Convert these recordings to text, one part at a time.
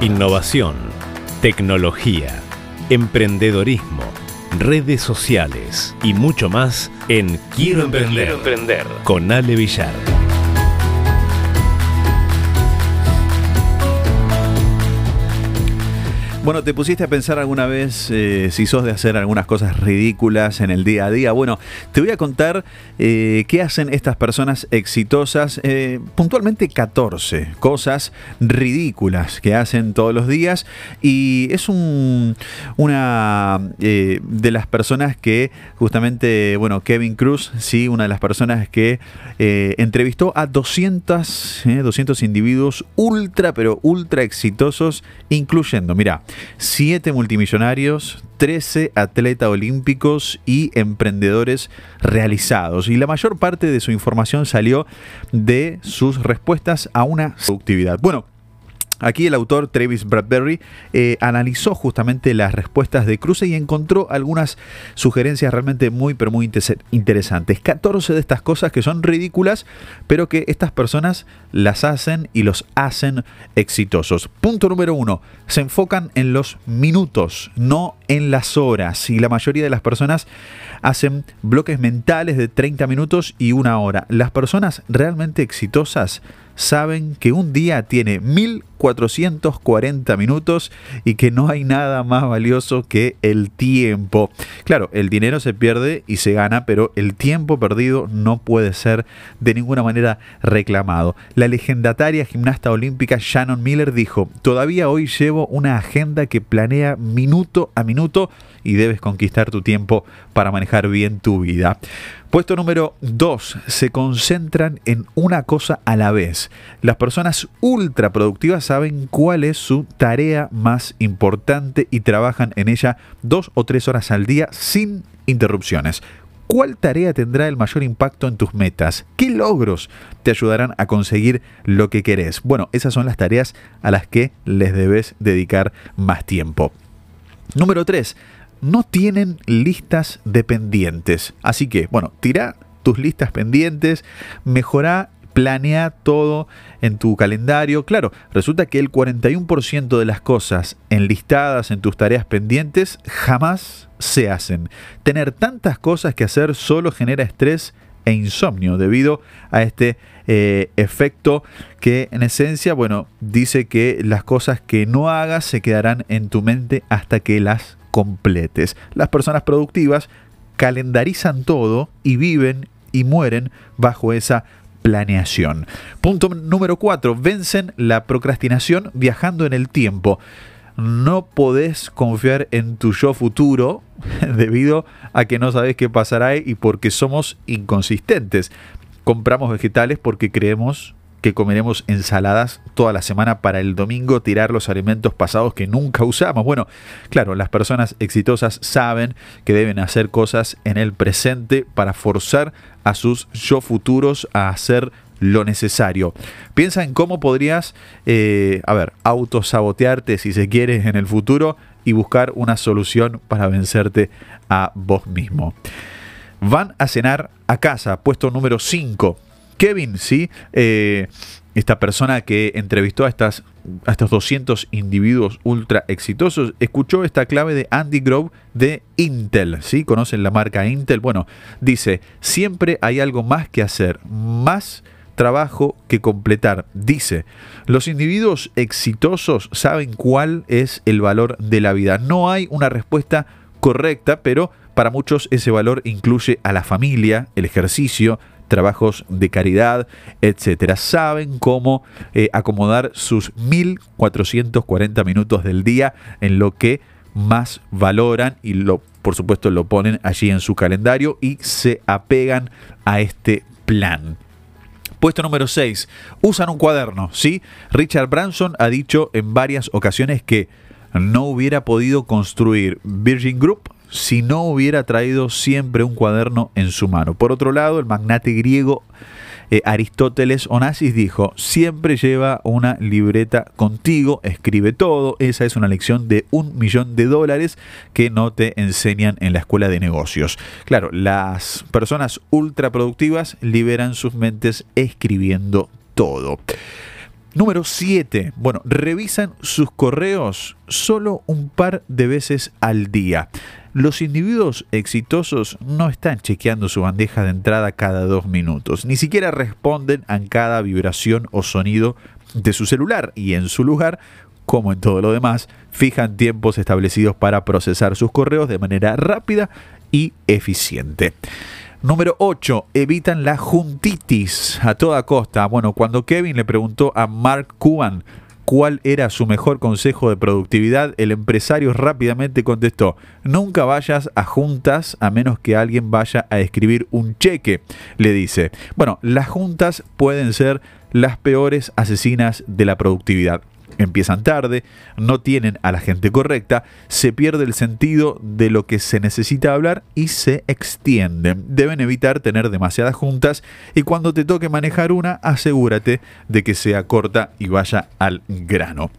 Innovación, tecnología, emprendedorismo, redes sociales y mucho más en Quiero Emprender, emprender. con Ale Villar. Bueno, ¿te pusiste a pensar alguna vez eh, si sos de hacer algunas cosas ridículas en el día a día? Bueno, te voy a contar eh, qué hacen estas personas exitosas, eh, puntualmente 14 cosas ridículas que hacen todos los días y es un, una de las personas que justamente, bueno, Kevin Cruz, sí, una de las personas que entrevistó a 200, 200 individuos ultra, pero ultra exitosos, incluyendo, mira, 7 multimillonarios, 13 atletas olímpicos y emprendedores realizados. Y la mayor parte de su información salió de sus respuestas a una productividad. Bueno, Aquí el autor Travis Bradbury eh, analizó justamente las respuestas de Cruce y encontró algunas sugerencias realmente muy, pero muy interesantes. 14 de estas cosas que son ridículas, pero que estas personas las hacen y los hacen exitosos. Punto número uno, se enfocan en los minutos, no en las horas. Y la mayoría de las personas hacen bloques mentales de 30 minutos y una hora. Las personas realmente exitosas saben que un día tiene 1440 minutos y que no hay nada más valioso que el tiempo. Claro, el dinero se pierde y se gana, pero el tiempo perdido no puede ser de ninguna manera reclamado. La legendataria gimnasta olímpica Shannon Miller dijo, todavía hoy llevo una agenda que planea minuto a minuto y debes conquistar tu tiempo para manejar bien tu vida. Puesto número 2. Se concentran en una cosa a la vez. Las personas ultra productivas saben cuál es su tarea más importante y trabajan en ella dos o tres horas al día sin interrupciones. ¿Cuál tarea tendrá el mayor impacto en tus metas? ¿Qué logros te ayudarán a conseguir lo que querés? Bueno, esas son las tareas a las que les debes dedicar más tiempo. Número 3 no tienen listas de pendientes. Así que, bueno, tira tus listas pendientes, mejora planea todo en tu calendario. Claro, resulta que el 41% de las cosas enlistadas en tus tareas pendientes jamás se hacen. Tener tantas cosas que hacer solo genera estrés e insomnio debido a este eh, efecto que en esencia, bueno, dice que las cosas que no hagas se quedarán en tu mente hasta que las completes. Las personas productivas calendarizan todo y viven y mueren bajo esa planeación. Punto número 4. Vencen la procrastinación viajando en el tiempo. No podés confiar en tu yo futuro debido a que no sabes qué pasará y porque somos inconsistentes. Compramos vegetales porque creemos comeremos ensaladas toda la semana para el domingo tirar los alimentos pasados que nunca usamos. Bueno, claro, las personas exitosas saben que deben hacer cosas en el presente para forzar a sus yo futuros a hacer lo necesario. Piensa en cómo podrías, eh, a ver, autosabotearte si se quiere en el futuro y buscar una solución para vencerte a vos mismo. Van a cenar a casa, puesto número 5 Kevin, ¿sí? Eh, esta persona que entrevistó a, estas, estos 200 individuos ultra exitosos, escuchó esta clave de Andy Grove de Intel, ¿sí? ¿Conocen la marca Intel? Bueno, dice, siempre hay algo más que hacer, más trabajo que completar. Dice, los individuos exitosos saben cuál es el valor de la vida. No hay una respuesta correcta, pero para muchos ese valor incluye a la familia, el ejercicio, trabajos de caridad, etcétera. Saben cómo eh, acomodar sus 1440 minutos del día en lo que más valoran y lo por supuesto lo ponen allí en su calendario y se apegan a este plan. Puesto número 6. Usan un cuaderno, ¿sí? Richard Branson ha dicho en varias ocasiones que no hubiera podido construir Virgin Group si no hubiera traído siempre un cuaderno en su mano. Por otro lado, el magnate griego eh, Aristóteles Onassis dijo, siempre lleva una libreta contigo, escribe todo, esa es una lección de un millón de dólares que no te enseñan en la escuela de negocios. Claro, las personas ultra productivas liberan sus mentes escribiendo todo. Número 7. Bueno, revisan sus correos solo un par de veces al día. Los individuos exitosos no están chequeando su bandeja de entrada cada dos minutos, ni siquiera responden a cada vibración o sonido de su celular y en su lugar, como en todo lo demás, fijan tiempos establecidos para procesar sus correos de manera rápida y eficiente. Número 8. Evitan la juntitis a toda costa. Bueno, cuando Kevin le preguntó a Mark Cuban cuál era su mejor consejo de productividad, el empresario rápidamente contestó, nunca vayas a juntas a menos que alguien vaya a escribir un cheque, le dice. Bueno, las juntas pueden ser las peores asesinas de la productividad empiezan tarde, no tienen a la gente correcta, se pierde el sentido de lo que se necesita hablar y se extienden. Deben evitar tener demasiadas juntas y cuando te toque manejar una, asegúrate de que sea corta y vaya al grano.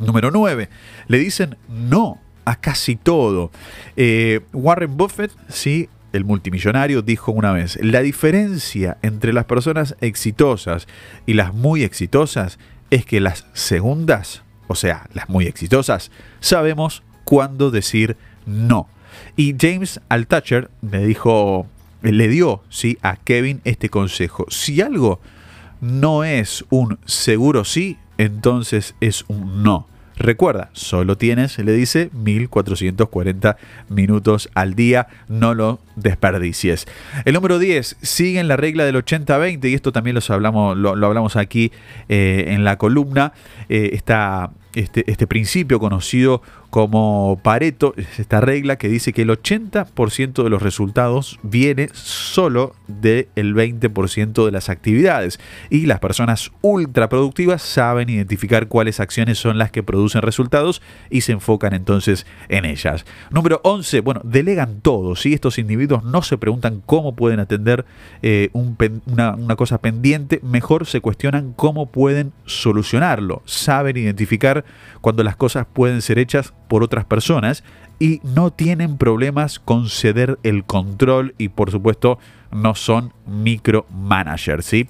Número 9. Le dicen no a casi todo. Eh, Warren Buffett, sí, el multimillonario, dijo una vez, la diferencia entre las personas exitosas y las muy exitosas es que las segundas, o sea, las muy exitosas, sabemos cuándo decir no. Y James Altucher le dijo, le dio ¿sí? a Kevin este consejo. Si algo no es un seguro sí, entonces es un no. Recuerda, solo tienes, le dice, 1440 minutos al día, no lo desperdicies. El número 10, siguen la regla del 80-20 y esto también los hablamos, lo, hablamos aquí eh, en la columna. Eh, este, este principio conocido como Pareto, es esta regla que dice que el 80% de los resultados viene solo del 20% de las actividades. Y las personas ultra productivas saben identificar cuáles acciones son las que producen resultados y se enfocan entonces en ellas. Número 11, bueno, delegan todo. Si Estos individuos no se preguntan cómo pueden atender eh, una, una cosa pendiente, mejor se cuestionan cómo pueden solucionarlo. Saben identificar cuando las cosas pueden ser hechas por otras personas y no tienen problemas con ceder el control y por supuesto no son micromanagers. ¿sí?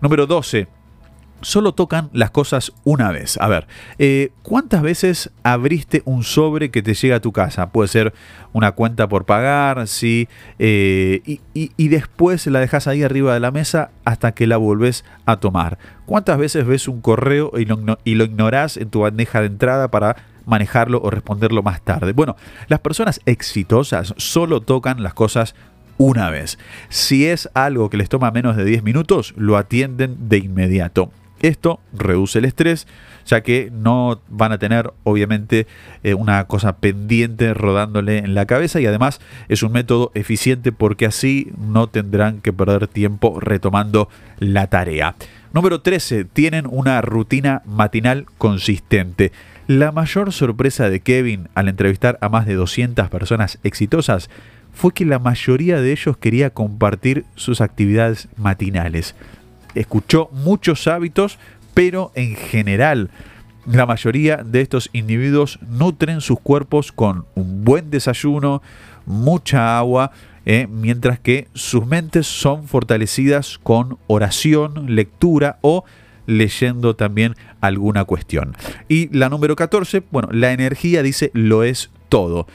Número 12 solo tocan las cosas una vez. A ver, eh, ¿cuántas veces abriste un sobre que te llega a tu casa? Puede ser una cuenta por pagar, ¿sí? Eh, y, después la dejas ahí arriba de la mesa hasta que la volvés a tomar. ¿Cuántas veces ves un correo y lo, y lo ignorás en tu bandeja de entrada para manejarlo o responderlo más tarde? Bueno, las personas exitosas solo tocan las cosas una vez. Si es algo que les toma menos de 10 minutos, lo atienden de inmediato. Esto reduce el estrés, ya que no van a tener obviamente eh, una cosa pendiente rodándole en la cabeza y además es un método eficiente porque así no tendrán que perder tiempo retomando la tarea. Número 13. Tienen una rutina matinal consistente. La mayor sorpresa de Kevin al entrevistar a más de 200 personas exitosas fue que la mayoría de ellos quería compartir sus actividades matinales. Escuchó muchos hábitos, pero en general la mayoría de estos individuos nutren sus cuerpos con un buen desayuno, mucha agua, eh, mientras que sus mentes son fortalecidas con oración, lectura o leyendo también alguna cuestión. Y la número 14, bueno, la energía dice lo es todo.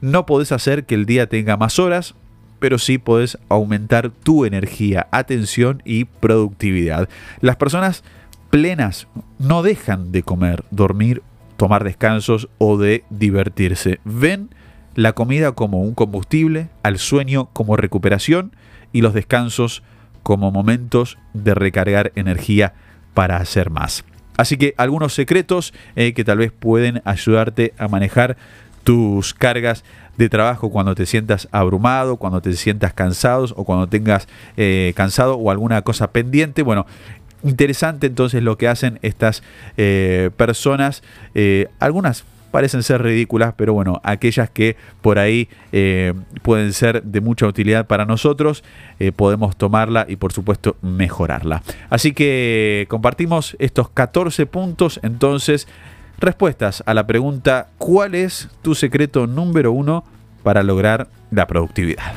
No podés hacer que el día tenga más horas, pero sí puedes aumentar tu energía, atención y productividad. Las personas plenas no dejan de comer, dormir, tomar descansos o de divertirse. Ven la comida como un combustible, al sueño como recuperación y los descansos como momentos de recargar energía para hacer más. Así que algunos secretos eh, que tal vez pueden ayudarte a manejar tus cargas de trabajo cuando te sientas abrumado, cuando te sientas cansado o cuando tengas eh, cansado o alguna cosa pendiente. Bueno, interesante entonces lo que hacen estas eh, personas. Algunas parecen ser ridículas, pero bueno, aquellas que por ahí pueden ser de mucha utilidad para nosotros, podemos tomarla y por supuesto mejorarla. Así que compartimos estos 14 puntos entonces respuestas a la pregunta ¿cuál es tu secreto número uno para lograr la productividad?